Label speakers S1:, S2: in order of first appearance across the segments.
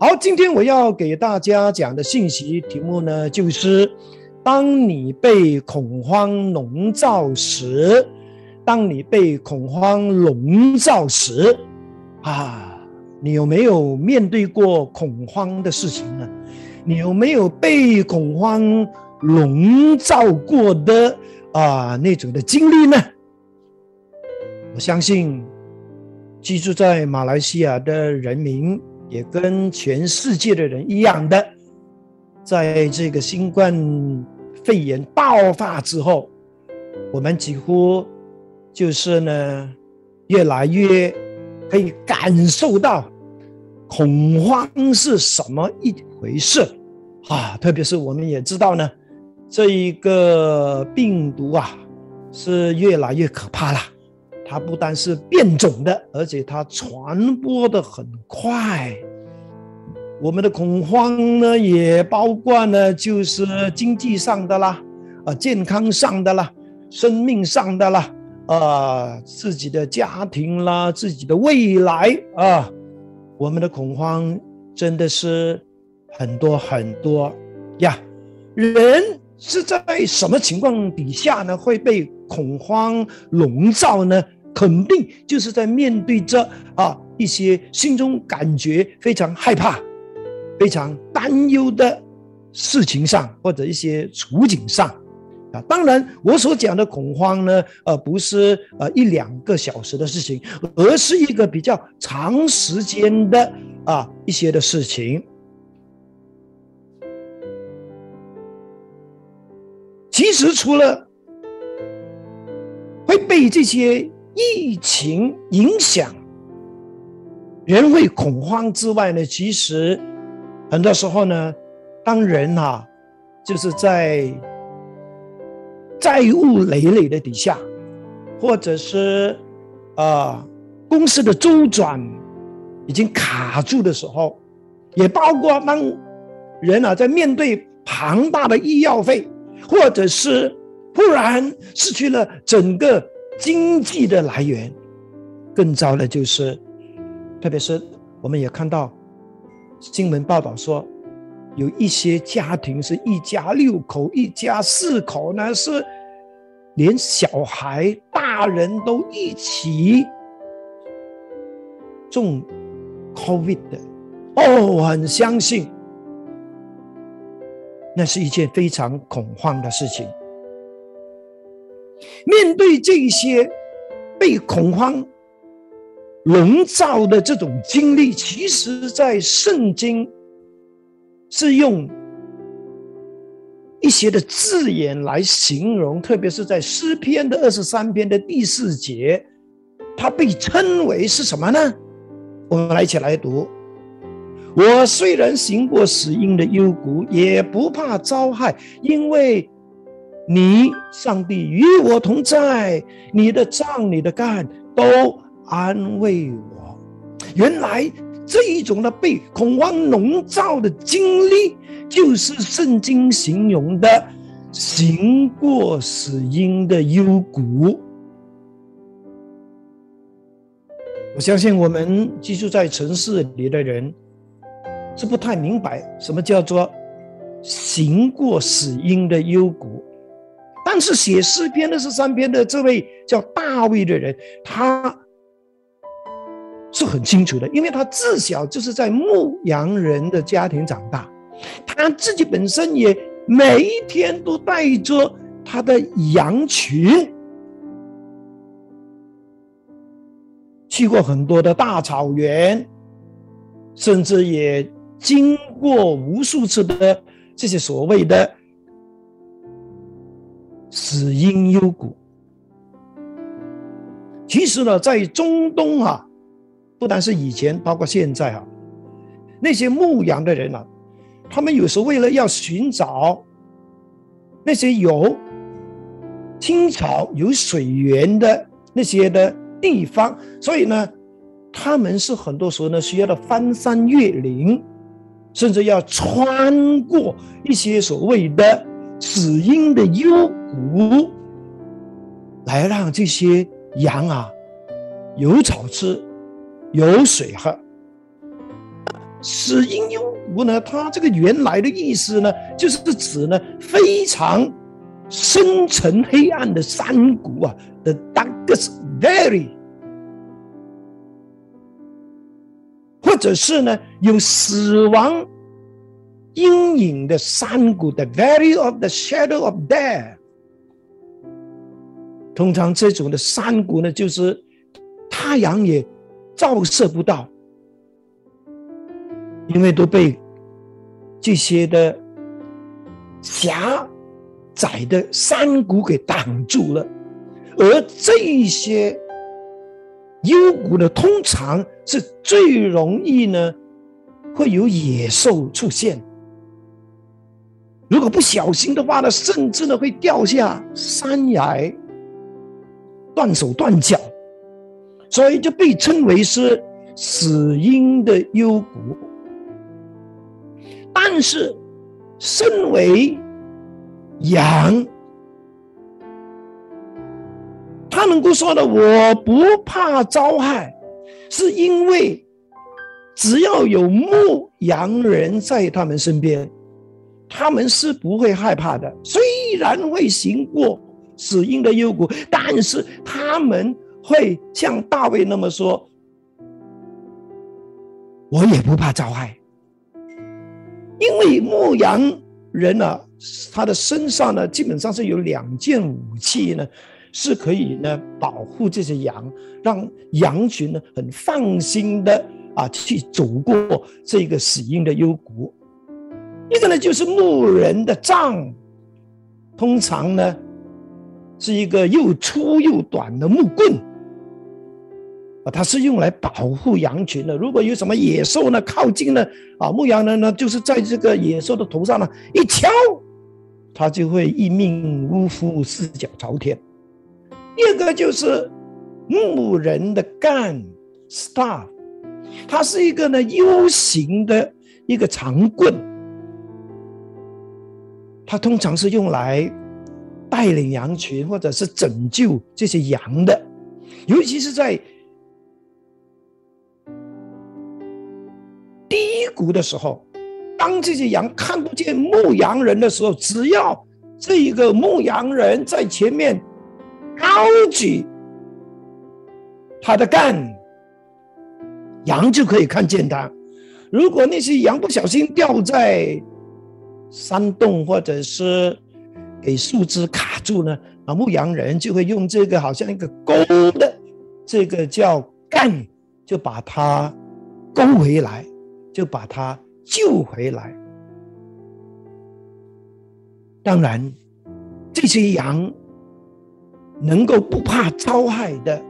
S1: 好，今天我要给大家讲的信息题目呢，就是当你被恐慌笼罩时，当你被恐慌笼罩时，啊，你有没有面对过恐慌的事情呢？你有没有被恐慌笼罩过的啊那种的经历呢？我相信居住在马来西亚的人民。也跟全世界的人一样的，在这个新冠肺炎爆发之后，我们几乎就是呢，越来越可以感受到恐慌是什么一回事啊！特别是我们也知道呢，这一个病毒啊，是越来越可怕了。它不单是变种的，而且它传播的很快。我们的恐慌呢，也包括呢，就是经济上的啦，啊，健康上的啦，生命上的啦，啊，自己的家庭啦，自己的未来啊，我们的恐慌真的是很多很多呀。人是在什么情况底下呢，会被恐慌笼罩呢？肯定就是在面对着啊一些心中感觉非常害怕、非常担忧的事情上，或者一些处境上，啊，当然我所讲的恐慌呢，呃，不是呃一两个小时的事情，而是一个比较长时间的啊一些的事情。其实除了会被这些。疫情影响人会恐慌之外呢，其实很多时候呢，当人啊，就是在债务累累的底下，或者是啊公司的周转已经卡住的时候，也包括当人啊在面对庞大的医药费，或者是忽然失去了整个。经济的来源，更糟的就是，特别是我们也看到新闻报道说，有一些家庭是一家六口、一家四口呢，是连小孩、大人都一起中 COVID 的。哦，我很相信，那是一件非常恐慌的事情。面对这些被恐慌笼罩的这种经历，其实，在圣经是用一些的字眼来形容，特别是在诗篇的二十三篇的第四节，它被称为是什么呢？我们来一起来读：我虽然行过死荫的幽谷，也不怕遭害，因为。你，上帝与我同在，你的杖、你的干都安慰我。原来这一种的被恐慌笼罩的经历，就是圣经形容的行过死荫的幽谷。我相信我们居住在城市里的人，是不太明白什么叫做行过死荫的幽谷。但是写诗篇的是三篇的这位叫大卫的人，他是很清楚的，因为他自小就是在牧羊人的家庭长大，他自己本身也每一天都带着他的羊群去过很多的大草原，甚至也经过无数次的这些所谓的。死因幽谷，其实呢，在中东啊，不单是以前，包括现在啊，那些牧羊的人啊，他们有时候为了要寻找那些有青草、有水源的那些的地方，所以呢，他们是很多时候呢，需要的翻山越岭，甚至要穿过一些所谓的死因的幽。谷，来让这些羊啊有草吃，有水喝。死因幽谷呢，它这个原来的意思呢，就是指呢非常深沉黑暗的山谷啊，the darkest valley，或者是呢有死亡阴影的山谷，the valley of the shadow of death。通常这种的山谷呢，就是太阳也照射不到。因为都被这些的狭窄的山谷给挡住了，而这些幽谷呢，通常是最容易呢会有野兽出现。如果不小心的话呢，甚至呢会掉下山崖，断手断脚，所以就被称为是死因的幽谷。但是，身为羊，他能够说的“我不怕遭害”，是因为只要有牧羊人在他们身边，他们是不会害怕的。虽然会行过死荫的幽谷，但是他们会像大卫那么说：“我也不怕遭害。”因为牧羊人呢，他的身上呢，基本上是有两件武器呢，是可以呢保护这些羊，让羊群呢很放心的啊去走过这个死荫的幽谷。一个呢就是牧人的杖，通常呢是一个又粗又短的木棍。啊它是用来保护羊群的。如果有什么野兽呢靠近呢，啊，牧羊人呢就是在这个野兽的头上呢一敲，他就会一命呜呼，四脚朝天。第二个就是牧人的干 staff，它是一个呢 U 型的一个长棍，它通常是用来带领羊群或者是拯救这些羊的，尤其是在低。谷的时候，当这些羊看不见牧羊人的时候，只要这一个牧羊人在前面高举他的杆，羊就可以看见他。如果那些羊不小心掉在山洞或者是给树枝卡住呢，啊，牧羊人就会用这个好像一个钩的这个叫杆，就把它勾回来。就把他救回来。当然，这些羊能够不怕遭害的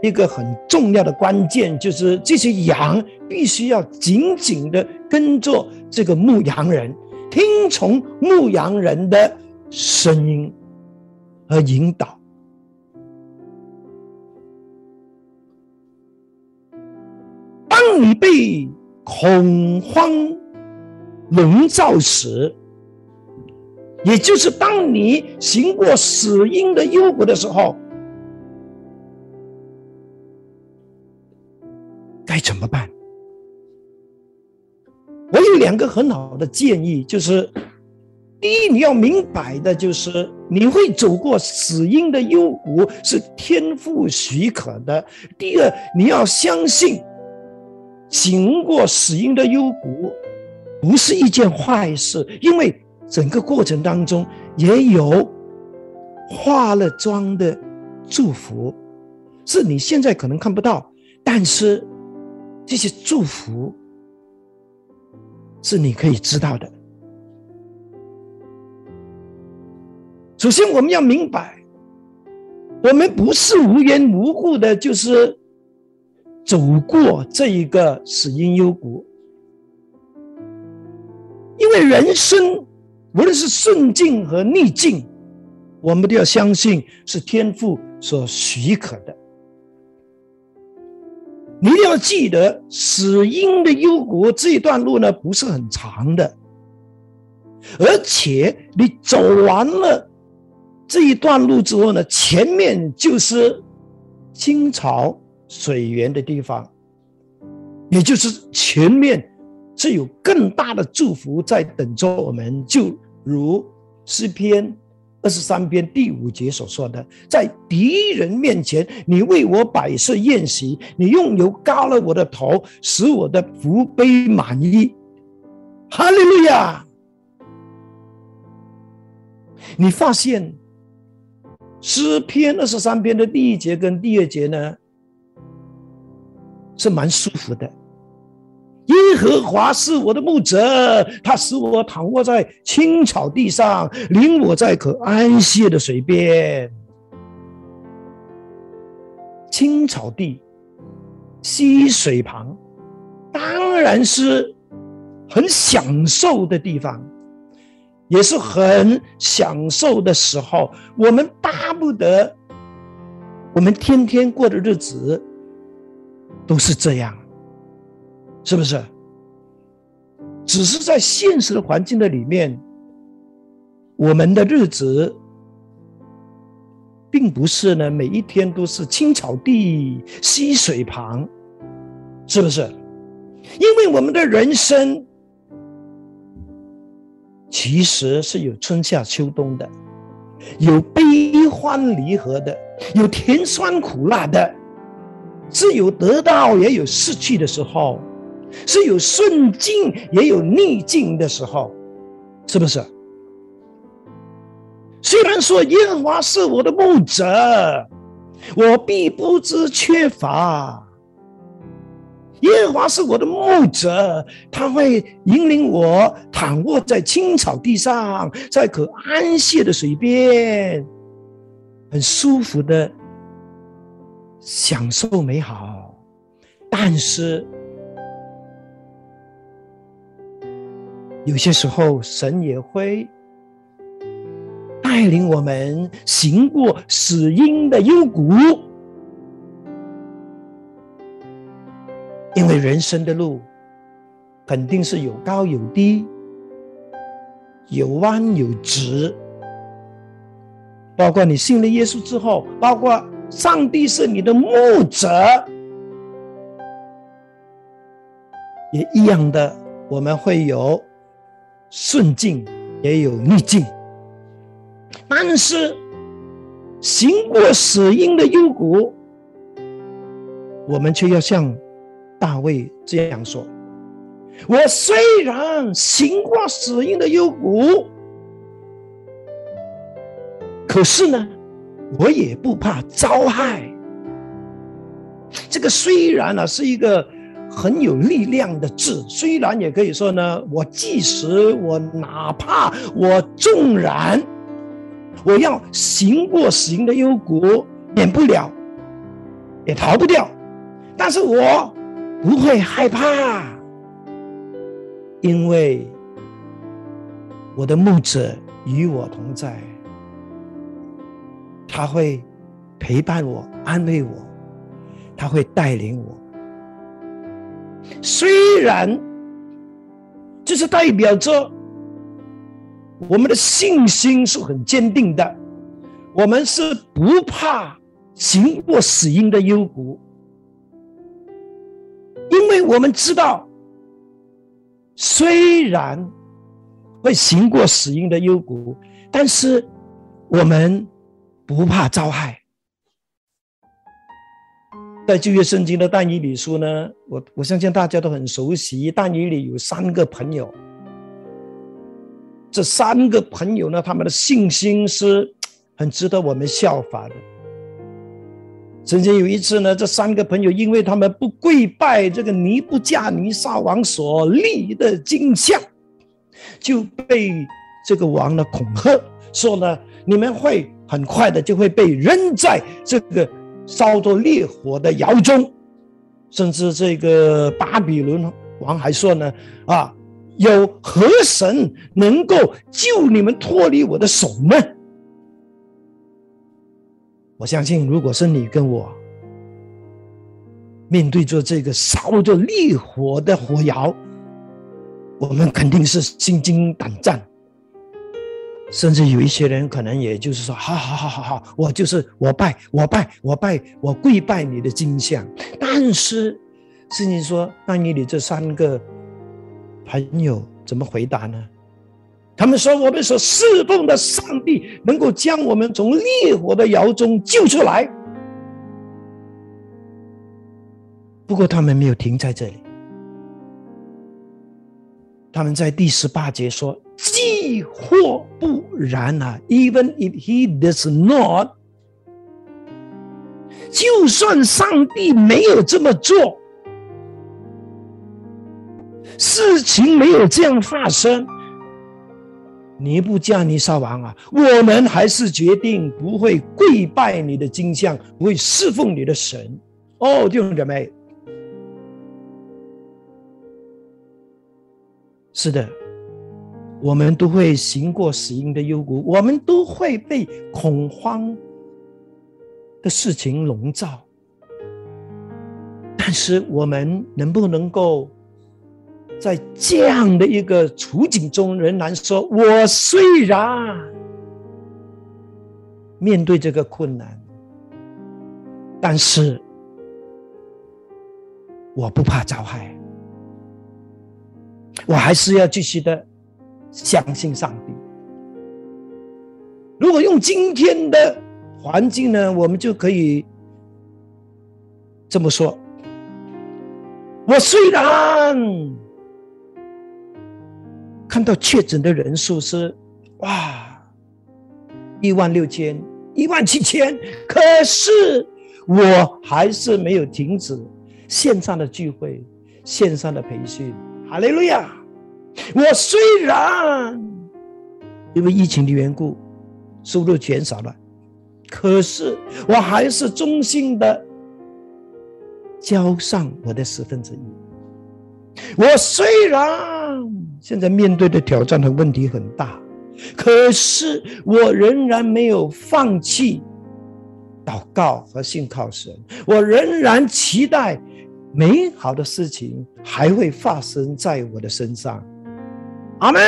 S1: 一个很重要的关键，就是这些羊必须要紧紧的跟着这个牧羊人，听从牧羊人的声音和引导。当你被恐慌笼罩时，也就是当你行过死荫的幽谷的时候，该怎么办？我有两个很好的建议，就是第一，你要明白的就是，你会走过死荫的幽谷是天赋许可的；第二，你要相信。经过死荫的幽谷，不是一件坏事，因为整个过程当中也有化了妆的祝福，是你现在可能看不到，但是这些祝福是你可以知道的。首先，我们要明白，我们不是无缘无故的，就是。走过这一个死因幽谷，因为人生无论是顺境和逆境，我们都要相信是天父所许可的。你一定要记得，死因的幽谷这一段路呢不是很长的，而且你走完了这一段路之后呢，前面就是清朝。水源的地方，也就是前面是有更大的祝福在等着我们。就如诗篇二十三篇第五节所说的，在敌人面前，你为我摆设宴席，你用油膏了我的头，使我的福杯满溢。哈利路亚！你发现诗篇二十三篇的第一节跟第二节呢，是蛮舒服的。耶和华是我的牧者，他使我躺卧在青草地上，领我在可安歇的水边。青草地，溪水旁，当然是很享受的地方。也是很享受的时候，我们巴不得我们天天过的日子都是这样，是不是？只是在现实的环境的里面，我们的日子并不是呢，每一天都是青草地、溪水旁，是不是？因为我们的人生。其实是有春夏秋冬的，有悲欢离合的，有甜酸苦辣的，是有得到也有失去的时候，是有顺境也有逆境的时候，是不是？虽然说耶和华是我的牧者，我必不知缺乏。耶和华是我的牧者，他会引领我躺卧在青草地上，在可安歇的水边，很舒服的享受美好。但是有些时候，神也会带领我们行过死荫的幽谷。因为人生的路肯定是有高有低，有弯有直。包括你信了耶稣之后，包括上帝是你的牧者，也一样的，我们会有顺境，也有逆境。但是行过死荫的幽谷，我们却要像。大卫这样说：“我虽然行过死荫的幽谷，可是呢，我也不怕遭害。这个虽然呢是一个很有力量的字，虽然也可以说呢，我即使我哪怕我纵然我要行过死荫的幽谷，免不了，也逃不掉，但是我。”不会害怕，因为我的牧者与我同在，他会陪伴我、安慰我，他会带领我。虽然这是代表着我们的信心是很坚定的，我们是不怕行过死荫的幽谷。因为我们知道，虽然会行过死荫的幽谷，但是我们不怕遭害。在旧约圣经的但以理书呢，我我相信大家都很熟悉。但以理有三个朋友，这三个朋友呢，他们的信心是很值得我们效法的。曾经有一次呢，这三个朋友因为他们不跪拜这个尼布加尼撒王所立的金像，就被这个王呢恐吓，说呢你们会很快的就会被扔在这个烧着烈火的窑中，甚至这个巴比伦王还说呢啊，有何神能够救你们脱离我的手呢？我相信，如果是你跟我面对着这个烧着烈火的火窑，我们肯定是心惊胆战，甚至有一些人可能也就是说：“好好好好好，我就是我拜我拜我拜我跪拜你的金像。”但是，圣经说：“那你你这三个朋友怎么回答呢？他们说：“我们所侍奉的上帝能够将我们从烈火的窑中救出来。”不过，他们没有停在这里。他们在第十八节说：“既或不然啊，even if he does not，就算上帝没有这么做，事情没有这样发生。”尼布加尼撒王啊，我们还是决定不会跪拜你的金像，不会侍奉你的神。哦，弟兄姐妹，是的，我们都会行过死荫的幽谷，我们都会被恐慌的事情笼罩。但是，我们能不能够？在这样的一个处境中，仍然说：“我虽然面对这个困难，但是我不怕遭害，我还是要继续的相信上帝。”如果用今天的环境呢，我们就可以这么说：“我虽然……”看到确诊的人数是哇，一万六千、一万七千，可是我还是没有停止线上的聚会、线上的培训。哈利路亚！我虽然因为疫情的缘故收入减少了，可是我还是衷心的交上我的十分之一。我虽然。现在面对的挑战和问题很大，可是我仍然没有放弃祷告和信靠神。我仍然期待美好的事情还会发生在我的身上。阿门。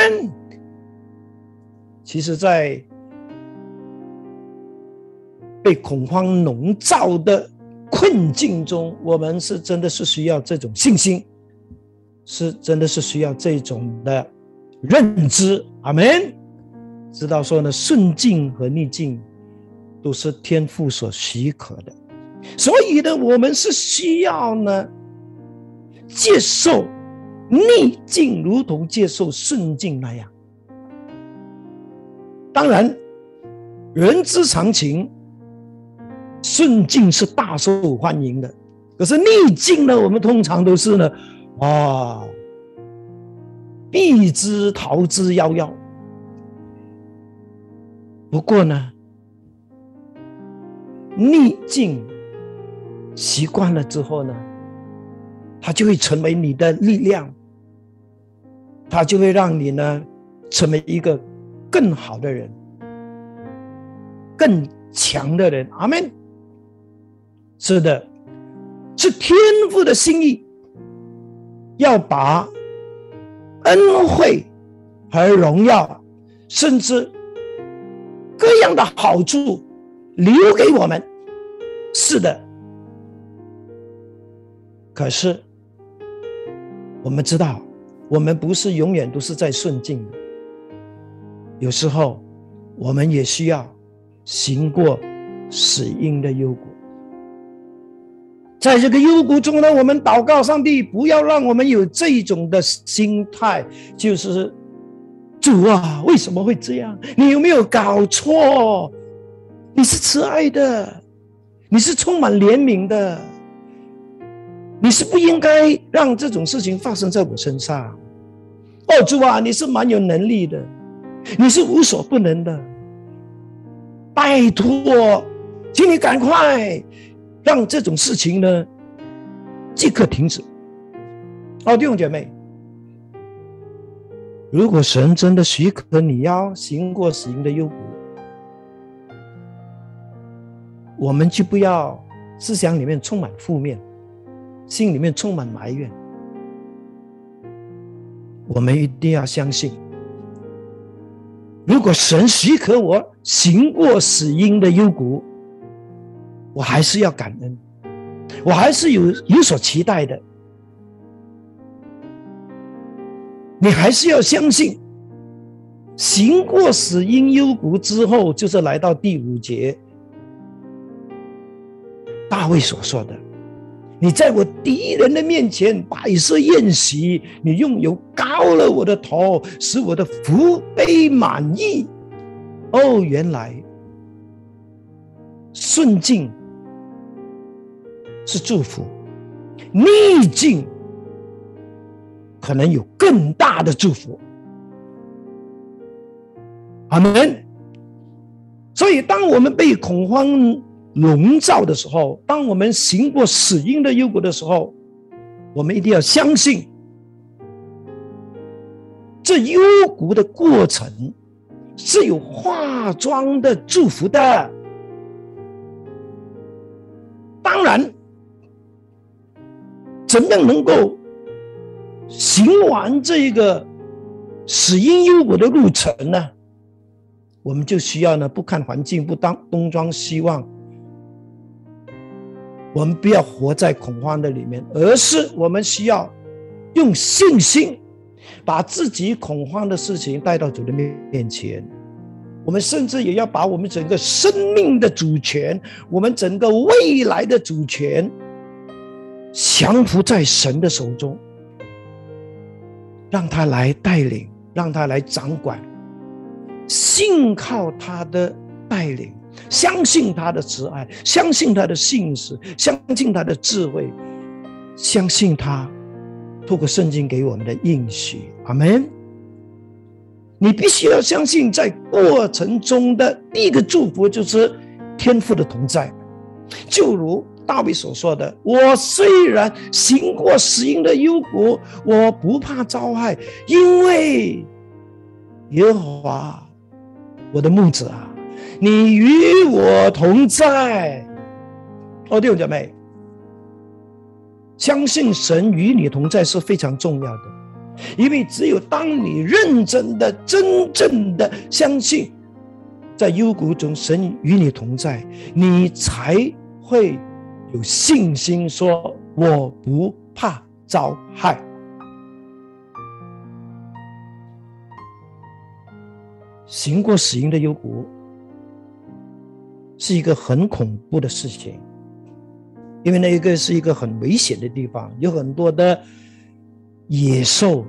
S1: 其实，在被恐慌笼罩的困境中，我们是真的是需要这种信心。是，真的是需要这种的认知，阿门。知道说呢，顺境和逆境都是天父所许可的，所以呢，我们是需要呢接受逆境，如同接受顺境那样。当然，人之常情，顺境是大受欢迎的，可是逆境呢，我们通常都是呢。啊，避之逃之夭夭。不过呢，逆境习惯了之后呢，它就会成为你的力量，它就会让你呢成为一个更好的人，更强的人。阿门。是的，是天赋的心意。要把恩惠和荣耀，甚至各样的好处留给我们。是的，可是我们知道，我们不是永远都是在顺境的。有时候，我们也需要行过死荫的幽谷。在这个幽谷中呢，我们祷告上帝，不要让我们有这种的心态，就是主啊，为什么会这样？你有没有搞错？你是慈爱的，你是充满怜悯的，你是不应该让这种事情发生在我身上。哦，主啊，你是蛮有能力的，你是无所不能的，拜托，请你赶快。让这种事情呢，即刻停止。哦，弟兄姐妹，如果神真的许可你要行过死荫的幽谷，我们就不要思想里面充满负面，心里面充满埋怨。我们一定要相信，如果神许可我行过死荫的幽谷。我还是要感恩，我还是有有所期待的。你还是要相信，行过死因幽谷之后，就是来到第五节，大卫所说的：“你在我敌人的面前摆设宴席，你用油膏了我的头，使我的福杯满意。”哦，原来顺境是祝福，逆境。可能有更大的祝福，阿门。所以，当我们被恐慌笼罩的时候，当我们行过死荫的幽谷的时候，我们一定要相信，这幽谷的过程是有化妆的祝福的。当然，怎样能够？行完这一个死因忧果的路程呢，我们就需要呢不看环境，不当东张西望，我们不要活在恐慌的里面，而是我们需要用信心把自己恐慌的事情带到主的面面前。我们甚至也要把我们整个生命的主权，我们整个未来的主权降服在神的手中。让他来带领，让他来掌管，信靠他的带领，相信他的慈爱，相信他的信实，相信他的智慧，相信他透过圣经给我们的应许。阿门。你必须要相信，在过程中的第一个祝福就是天父的同在，就如。大卫所说的：“我虽然行过死荫的幽谷，我不怕遭害，因为耶和华我的牧者啊，你与我同在。”哦，弟兄姐妹，相信神与你同在是非常重要的，因为只有当你认真的、真正的相信，在幽谷中神与你同在，你才会。有信心说：“我不怕遭害。”行过死荫的幽谷是一个很恐怖的事情，因为那一个是一个很危险的地方，有很多的野兽、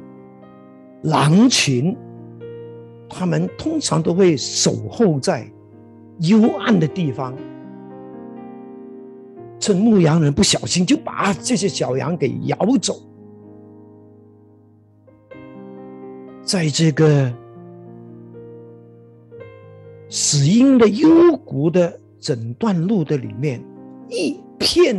S1: 狼群，他们通常都会守候在幽暗的地方。趁牧羊人不小心，就把这些小羊给咬走。在这个死荫的幽谷的整段路的里面，一片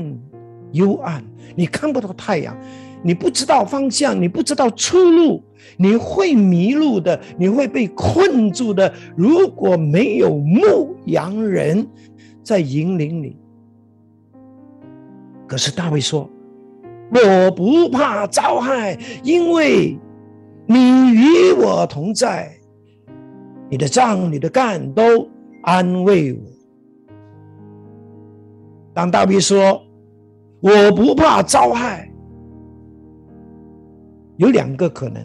S1: 幽暗，你看不到太阳，你不知道方向，你不知道出路，你会迷路的，你会被困住的。如果没有牧羊人在引领你。可是大卫说：“我不怕遭害，因为你与我同在，你的杖、你的干都安慰我。”当大卫说：“我不怕遭害”，有两个可能：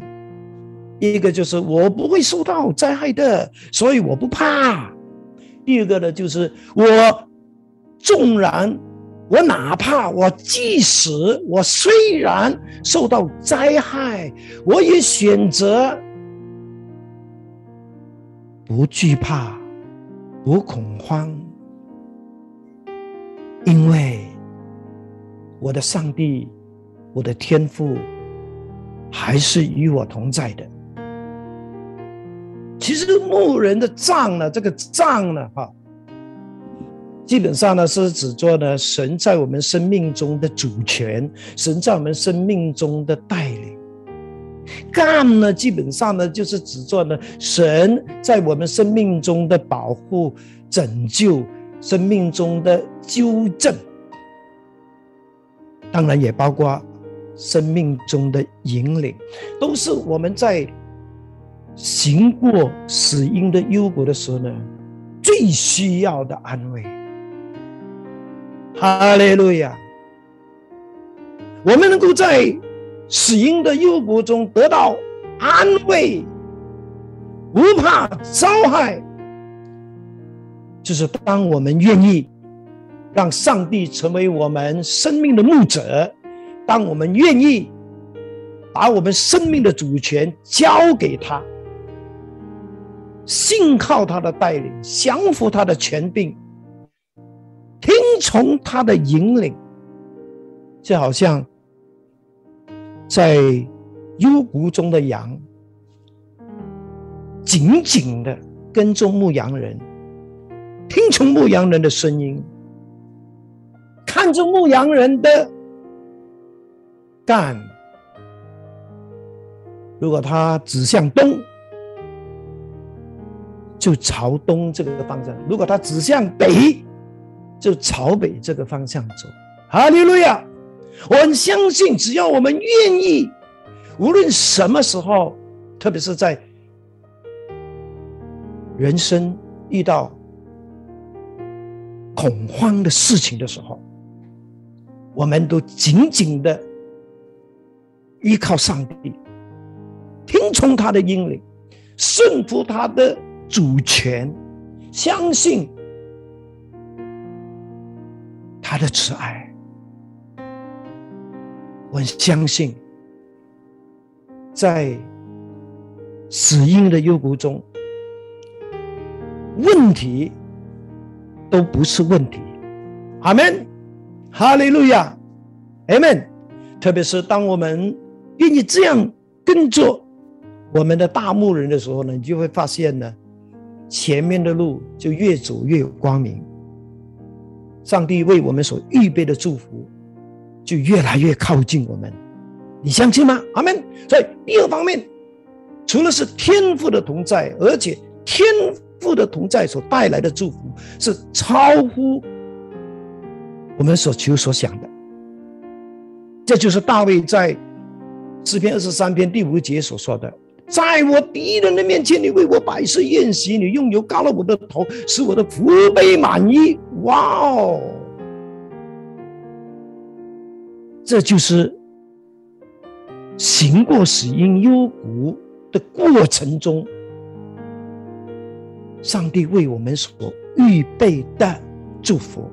S1: 一个就是我不会受到灾害的，所以我不怕；第二个呢，就是我纵然。我哪怕我即使我虽然受到灾害，我也选择不惧怕、不恐慌，因为我的上帝、我的天父还是与我同在的。其实牧人的杖呢，这个杖呢，哈。基本上呢，是指做呢神在我们生命中的主权，神在我们生命中的带领。干呢，基本上呢，就是指做呢神在我们生命中的保护、拯救、生命中的纠正，当然也包括生命中的引领，都是我们在行过死因的幽谷的时候呢，最需要的安慰。哈利路亚！我们能够在死因的幽谷中得到安慰，不怕遭害。就是当我们愿意让上帝成为我们生命的牧者，当我们愿意把我们生命的主权交给他，信靠他的带领，降服他的权柄，听从他的引领，就好像在幽谷中的羊，紧紧的跟踪牧羊人。听从牧羊人的声音，看着牧羊人的干。如果他指向东，就朝东这个方向；如果他指向北，就朝北这个方向走。哈利路亚！我很相信，只要我们愿意，无论什么时候，特别是在人生遇到。恐慌的事情的时候，我们都紧紧的依靠上帝，听从他的引领，顺服他的主权，相信他的慈爱。我相信，在死因的幽谷中，问题。都不是问题，阿门，哈利路亚，阿门。特别是当我们愿意这样跟着我们的大牧人的时候呢，你就会发现呢，前面的路就越走越有光明，上帝为我们所预备的祝福就越来越靠近我们，你相信吗？阿门。所以第二方面，除了是天赋的同在，而且天。父的同在所带来的祝福是超乎我们所求所想的。这就是大卫在诗篇二十三篇第五节所说的：“在我敌人的面前，你为我摆设宴席，你用油膏了我的头，使我的福杯满溢。”哇哦！这就是行过死荫幽谷的过程中。上帝为我们所预备的祝福，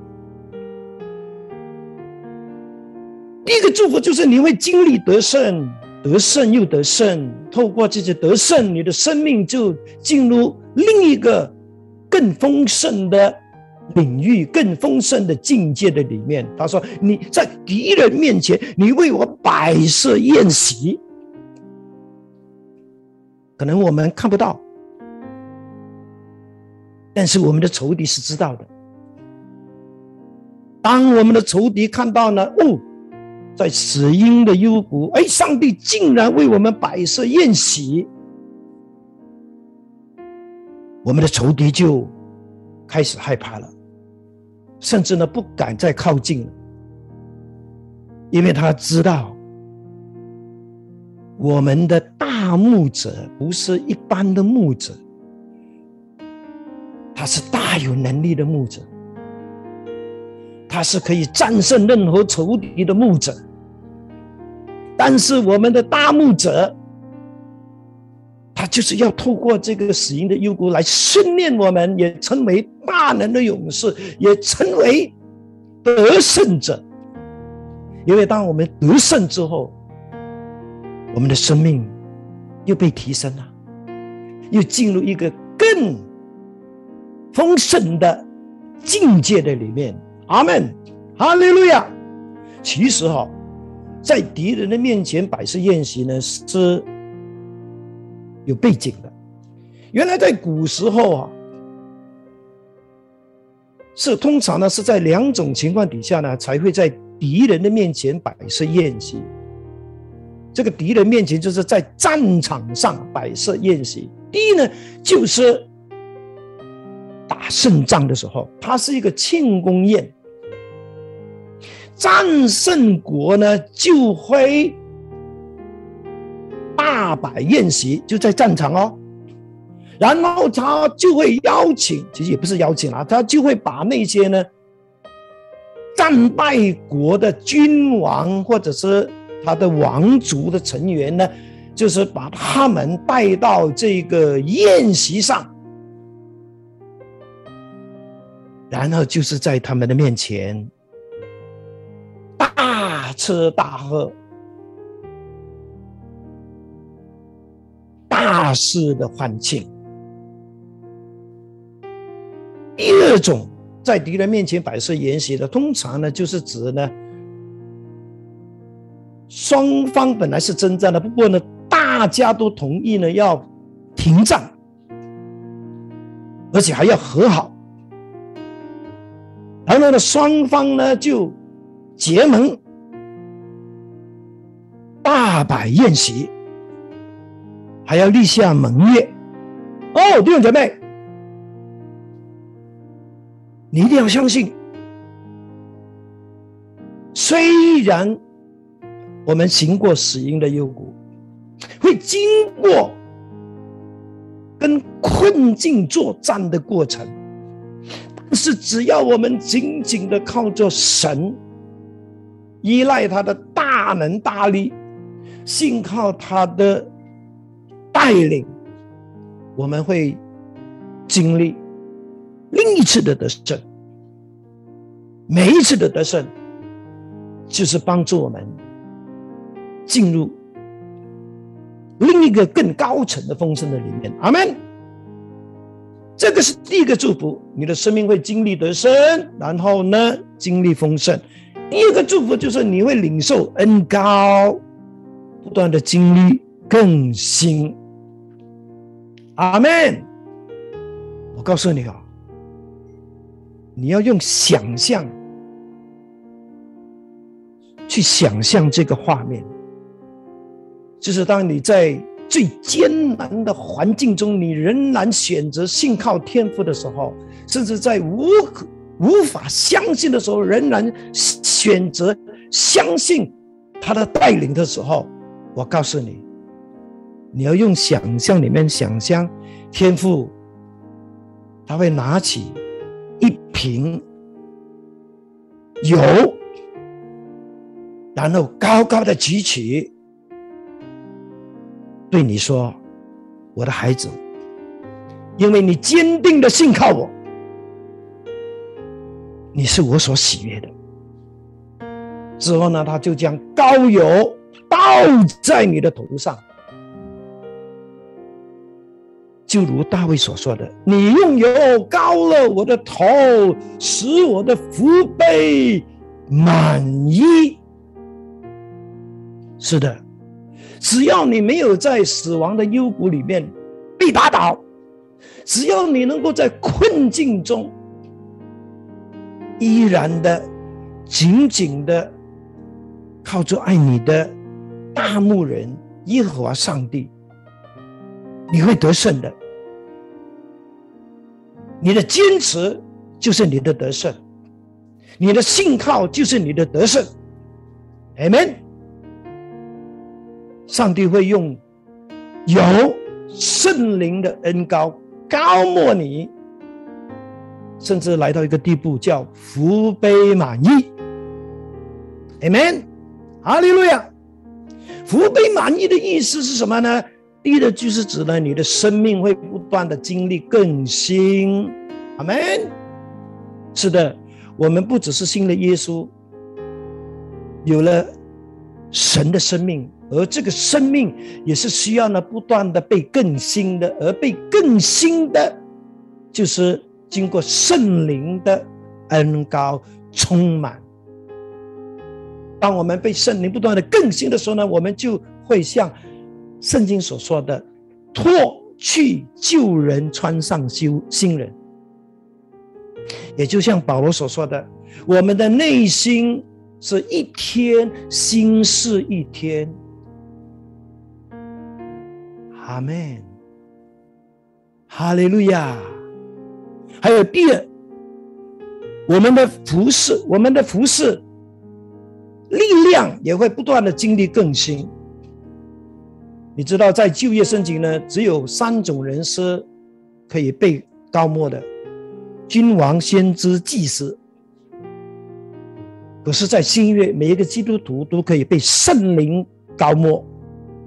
S1: 第一个祝福就是你会经历得胜，得胜又得胜。透过这些得胜，你的生命就进入另一个更丰盛的领域、更丰盛的境界的里面。他说：“你在敌人面前，你为我摆设宴席。”可能我们看不到。但是我们的仇敌是知道的。当我们的仇敌看到呢，哦，在死荫的幽谷，哎，上帝竟然为我们摆设宴席，我们的仇敌就开始害怕了，甚至呢不敢再靠近了，因为他知道我们的大牧者不是一般的牧者。他是大有能力的牧者，他是可以战胜任何仇敌的牧者。但是我们的大牧者，他就是要透过这个死因的幽谷来训练我们，也成为大能的勇士，也成为得胜者。因为当我们得胜之后，我们的生命又被提升了，又进入一个更。丰盛的境界的里面，阿门，哈利路亚。其实哈，在敌人的面前摆设宴席呢，是有背景的。原来在古时候啊，是通常呢是在两种情况底下呢，才会在敌人的面前摆设宴席。这个敌人面前就是在战场上摆设宴席。第一呢，就是。打胜仗的时候，它是一个庆功宴。战胜国呢，就会大摆宴席，就在战场哦。然后他就会邀请，其实也不是邀请啊，他就会把那些呢战败国的君王或者是他的王族的成员呢，就是把他们带到这个宴席上，然后就是在他们的面前大吃大喝，大肆的欢庆。第二种在敌人面前摆设筵席的，通常呢就是指呢，双方本来是征战的，不过呢。大家都同意呢，要停战，而且还要和好。然后呢，双方呢就结盟，大摆宴席，还要立下盟约。哦，弟兄姐妹，你一定要相信，虽然我们行过死荫的幽谷。会经过跟困境作战的过程，是只要我们紧紧的靠着神，依赖他的大能大力，信靠他的带领，我们会经历另一次的得胜。每一次的得胜，就是帮助我们进入。另一个更高层的丰盛的里面，阿门。这个是第一个祝福，你的生命会经历得生，然后呢，经历丰盛。第二个祝福就是你会领受恩高，不断的经历更新，阿门。我告诉你啊，你要用想象去想象这个画面。就是当你在最艰难的环境中，你仍然选择信靠天赋的时候，甚至在无无法相信的时候，仍然选择相信他的带领的时候，我告诉你，你要用想象里面想象天赋，他会拿起一瓶油，然后高高的举起。对你说：“我的孩子，因为你坚定的信靠我，你是我所喜悦的。”之后呢，他就将膏油倒在你的头上，就如大卫所说的：“你用油膏了我的头，使我的福杯满溢。”是的。只要你没有在死亡的幽谷里面被打倒，只要你能够在困境中依然的紧紧的靠着爱你的大牧人耶和华上帝，你会得胜的。你的坚持就是你的得胜，你的信靠就是你的得胜。Amen。上帝会用有圣灵的恩高高莫你，甚至来到一个地步，叫福杯满溢。Amen，哈利路亚。福杯满溢的意思是什么呢？第一个就是指呢，你的生命会不断的经历更新。阿门。是的，我们不只是信了耶稣，有了神的生命。而这个生命也是需要呢，不断的被更新的，而被更新的，就是经过圣灵的恩高充满。当我们被圣灵不断的更新的时候呢，我们就会像圣经所说的，脱去旧人，穿上新新人。也就像保罗所说的，我们的内心是一天心事一天。阿门，哈利路亚。还有第二，我们的服饰，我们的服饰力量也会不断的经历更新。你知道，在就业升级呢，只有三种人是可以被高莫的：君王、先知、祭司。可是，在新约，每一个基督徒都可以被圣灵高莫。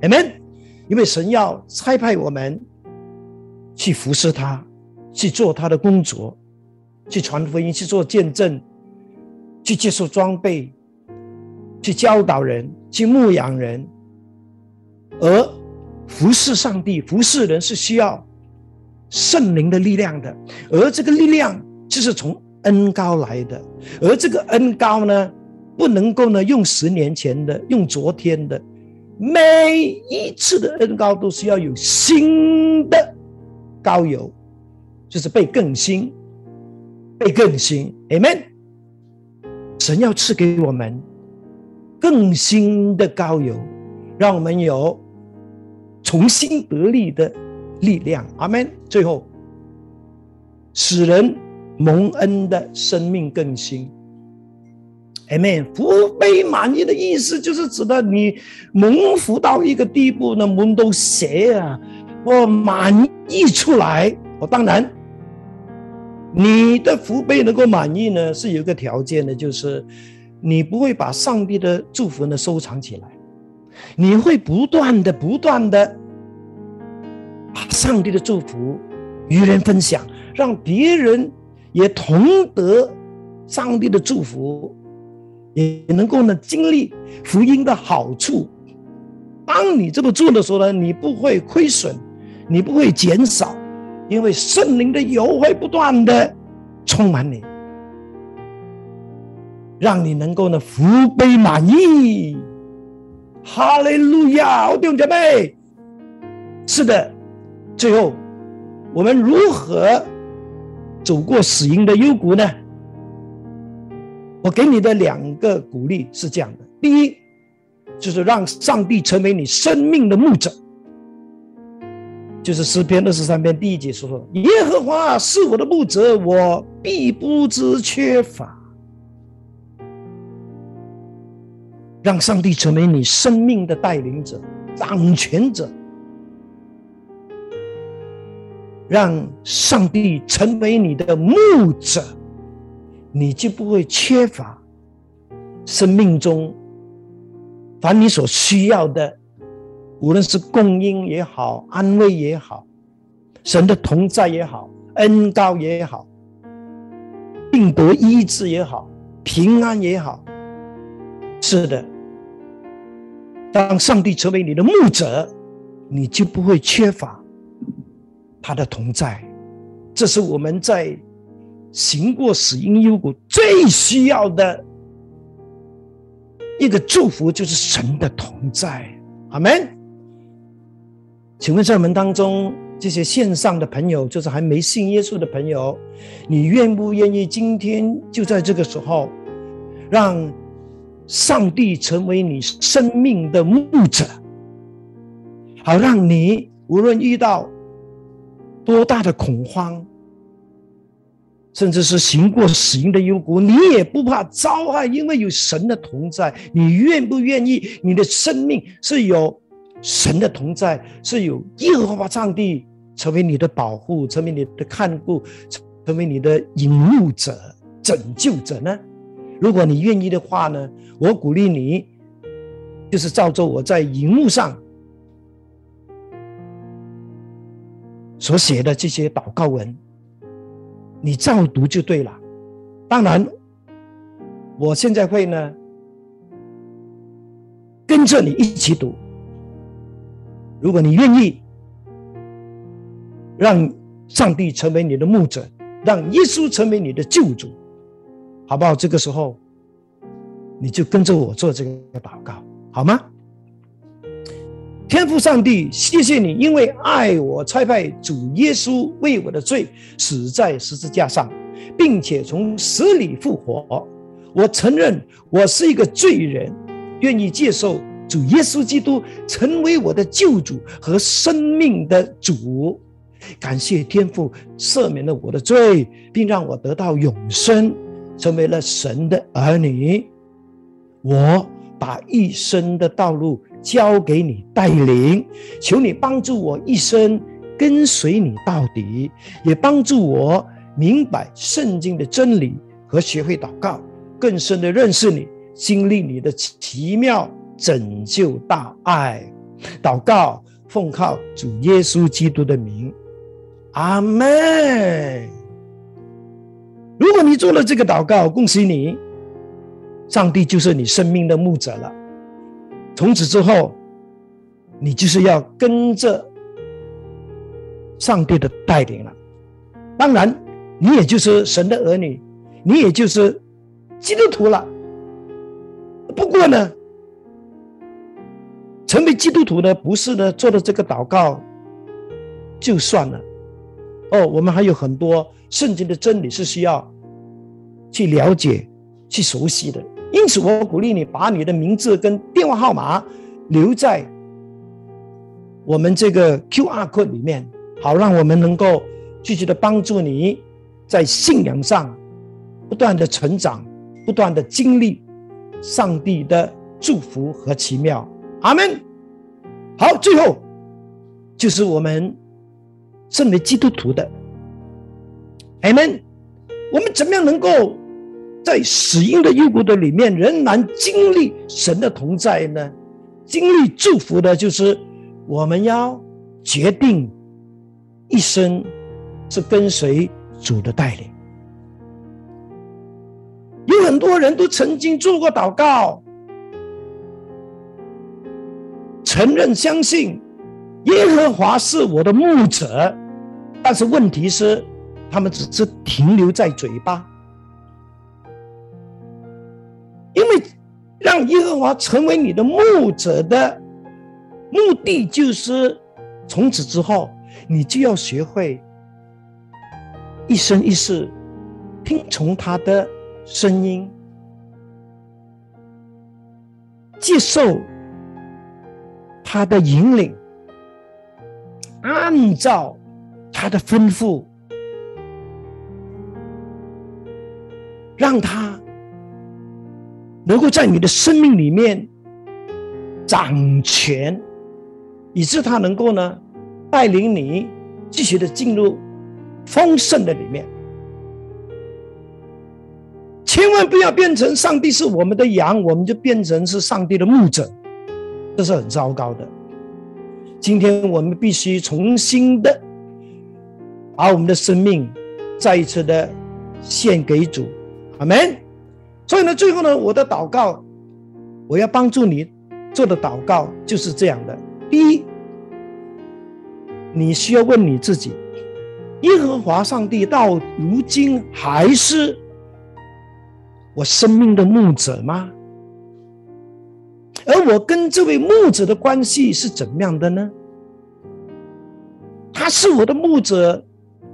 S1: 阿门。因为神要差派我们去服侍他，去做他的工作，去传福音，去做见证，去接受装备，去教导人，去牧养人。而服侍上帝、服侍人是需要圣灵的力量的，而这个力量就是从恩高来的，而这个恩高呢，不能够呢用十年前的，用昨天的。每一次的恩高都是要有新的高油，就是被更新、被更新。Amen。神要赐给我们更新的高油，让我们有重新得力的力量。阿门。最后，使人蒙恩的生命更新。Amen，福杯满溢的意思就是指的你蒙福到一个地步呢，蒙都邪啊，我满溢出来。我当然，你的福杯能够满意呢，是有一个条件的，就是你不会把上帝的祝福呢收藏起来，你会不断的、不断的把上帝的祝福与人分享，让别人也同得上帝的祝福。也能够呢经历福音的好处。当你这么做的时候呢，你不会亏损，你不会减少，因为圣灵的油会不断的充满你，让你能够呢福杯满溢。哈利路亚，弟兄姐妹，是的。最后，我们如何走过死荫的幽谷呢？我给你的两个鼓励是这样的：第一，就是让上帝成为你生命的牧者，就是诗篇二十三篇第一节说：“耶和华是我的牧者，我必不知缺乏。”让上帝成为你生命的带领者、掌权者，让上帝成为你的牧者。你就不会缺乏生命中凡你所需要的，无论是供应也好，安慰也好，神的同在也好，恩高也好，病得医治也好，平安也好。是的，当上帝成为你的牧者，你就不会缺乏他的同在。这是我们在。行过死荫幽谷，最需要的一个祝福就是神的同在。阿门。请问在我们当中这些线上的朋友，就是还没信耶稣的朋友，你愿不愿意今天就在这个时候，让上帝成为你生命的牧者，好让你无论遇到多大的恐慌？甚至是行过死荫的幽谷，你也不怕遭害，因为有神的同在。你愿不愿意？你的生命是有神的同在，是有耶和华上帝成为你的保护，成为你的看顾，成为你的引路者、拯救者呢？如果你愿意的话呢，我鼓励你，就是照着我在荧幕上所写的这些祷告文。你照读就对了。当然，我现在会呢跟着你一起读。如果你愿意，让上帝成为你的牧者，让耶稣成为你的救主，好不好？这个时候，你就跟着我做这个祷告，好吗？天父上帝，谢谢你，因为爱我，差派主耶稣为我的罪死在十字架上，并且从死里复活。我承认我是一个罪人，愿意接受主耶稣基督成为我的救主和生命的主。感谢天父赦免了我的罪，并让我得到永生，成为了神的儿女。我把一生的道路。交给你带领，求你帮助我一生跟随你到底，也帮助我明白圣经的真理和学会祷告，更深的认识你，经历你的奇妙拯救大爱。祷告，奉靠主耶稣基督的名，阿门。如果你做了这个祷告，恭喜你，上帝就是你生命的牧者了。从此之后，你就是要跟着上帝的带领了。当然，你也就是神的儿女，你也就是基督徒了。不过呢，成为基督徒呢，不是呢做了这个祷告就算了。哦，我们还有很多圣经的真理是需要去了解、去熟悉的。因此，我鼓励你把你的名字跟电话号码留在我们这个 Q R code 里面，好让我们能够继续的帮助你在信仰上不断的成长，不断的经历上帝的祝福和奇妙。阿门。好，最后就是我们身为基督徒的，阿门。我们怎么样能够？在死因的幽谷的里面，仍然经历神的同在呢？经历祝福的，就是我们要决定一生是跟随主的带领。有很多人都曾经做过祷告，承认相信耶和华是我的牧者，但是问题是，他们只是停留在嘴巴。因为让耶和华成为你的牧者的目的，就是从此之后，你就要学会一生一世听从他的声音，接受他的引领，按照他的吩咐，让他。能够在你的生命里面掌权，以致他能够呢带领你继续的进入丰盛的里面。千万不要变成上帝是我们的羊，我们就变成是上帝的牧者，这是很糟糕的。今天我们必须重新的把我们的生命再一次的献给主，阿门。所以呢，最后呢，我的祷告，我要帮助你做的祷告就是这样的：第一，你需要问你自己，耶和华上帝到如今还是我生命的牧者吗？而我跟这位牧者的关系是怎么样的呢？他是我的牧者，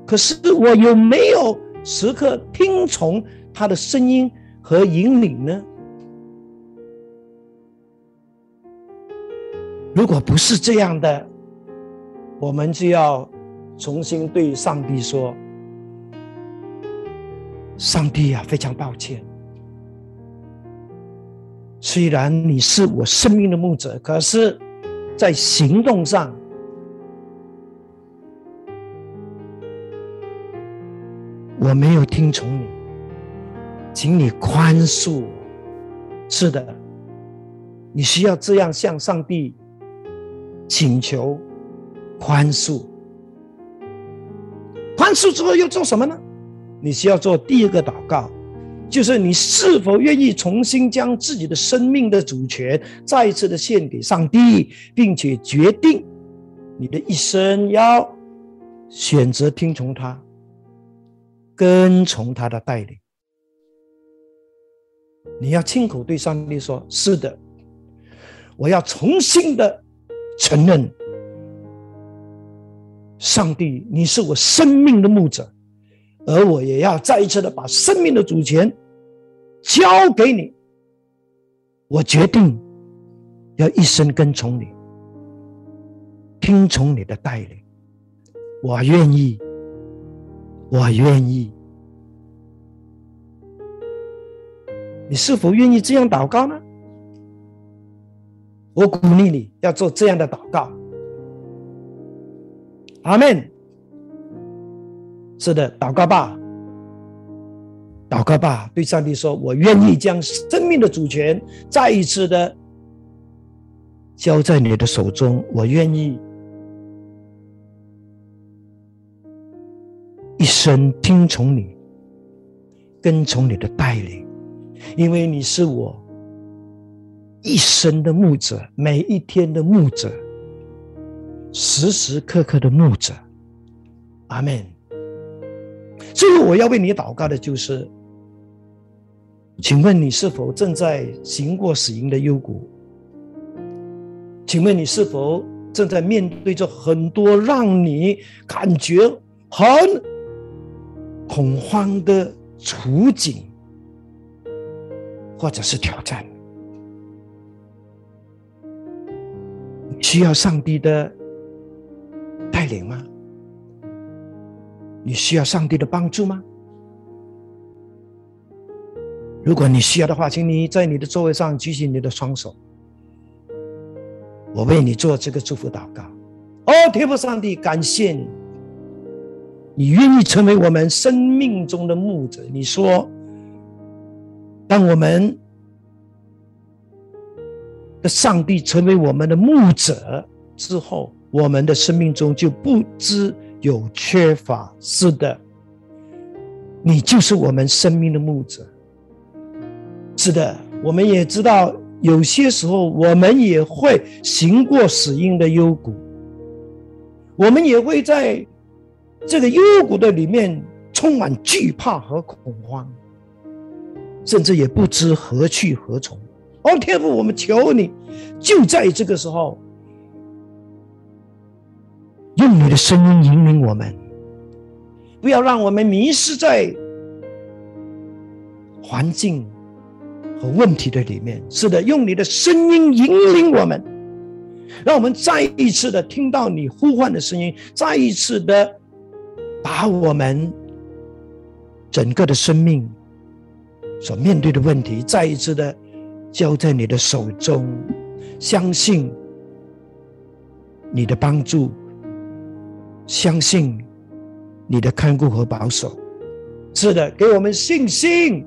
S1: 可是我有没有时刻听从他的声音？和引领呢？如果不是这样的，我们就要重新对上帝说：“上帝啊，非常抱歉。虽然你是我生命的牧者，可是，在行动上，我没有听从你。”请你宽恕。是的，你需要这样向上帝请求宽恕。宽恕之后又做什么呢？你需要做第二个祷告，就是你是否愿意重新将自己的生命的主权再一次的献给上帝，并且决定你的一生要选择听从他，跟从他的带领。你要亲口对上帝说：“是的，我要重新的承认，上帝，你是我生命的牧者，而我也要再一次的把生命的主权交给你。我决定要一生跟从你，听从你的带领。我愿意，我愿意。”你是否愿意这样祷告呢？我鼓励你要做这样的祷告。阿门。是的，祷告吧。祷告吧，对上帝说，我愿意将生命的主权再一次的交在你的手中，我愿意。一生听从你，跟从你的带领。因为你是我一生的牧者，每一天的牧者，时时刻刻的牧者。阿门。最后我要为你祷告的就是，请问你是否正在行过死荫的幽谷？请问你是否正在面对着很多让你感觉很恐慌的处境，或者是挑战？需要上帝的带领吗？你需要上帝的帮助吗？如果你需要的话，请你在你的座位上举起你的双手。我为你做这个祝福祷告，哦，天父上帝，感谢你，你愿意成为我们生命中的牧者。你说，当我们的上帝成为我们的牧者之后，我们的生命中就不知有缺乏。是的，你就是我们生命的牧者。是的，我们也知道。有些时候，我们也会行过死荫的幽谷，我们也会在这个幽谷的里面充满惧怕和恐慌，甚至也不知何去何从。哦，天父，我们求你，就在这个时候，用你的声音引领我们，不要让我们迷失在环境。和问题的里面，是的，用你的声音引领我们，让我们再一次的听到你呼唤的声音，再一次的把我们整个的生命所面对的问题，再一次的交在你的手中，相信你的帮助，相信你的看顾和保守，是的，给我们信心。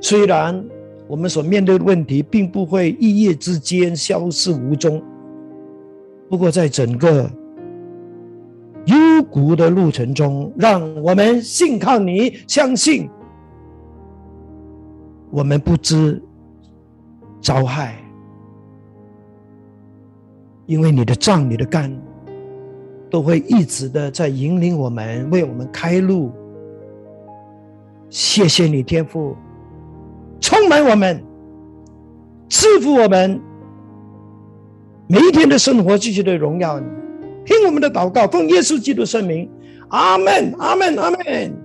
S1: 虽然我们所面对的问题并不会一夜之间消失无踪，不过在整个幽谷的路程中，让我们信靠你，相信我们不知遭害，因为你的杖、你的杆都会一直的在引领我们，为我们开路。谢谢你，天父。充满我们，赐福我们，每一天的生活继续的荣耀你。听我们的祷告，奉耶稣基督圣名，阿门，阿门，阿门。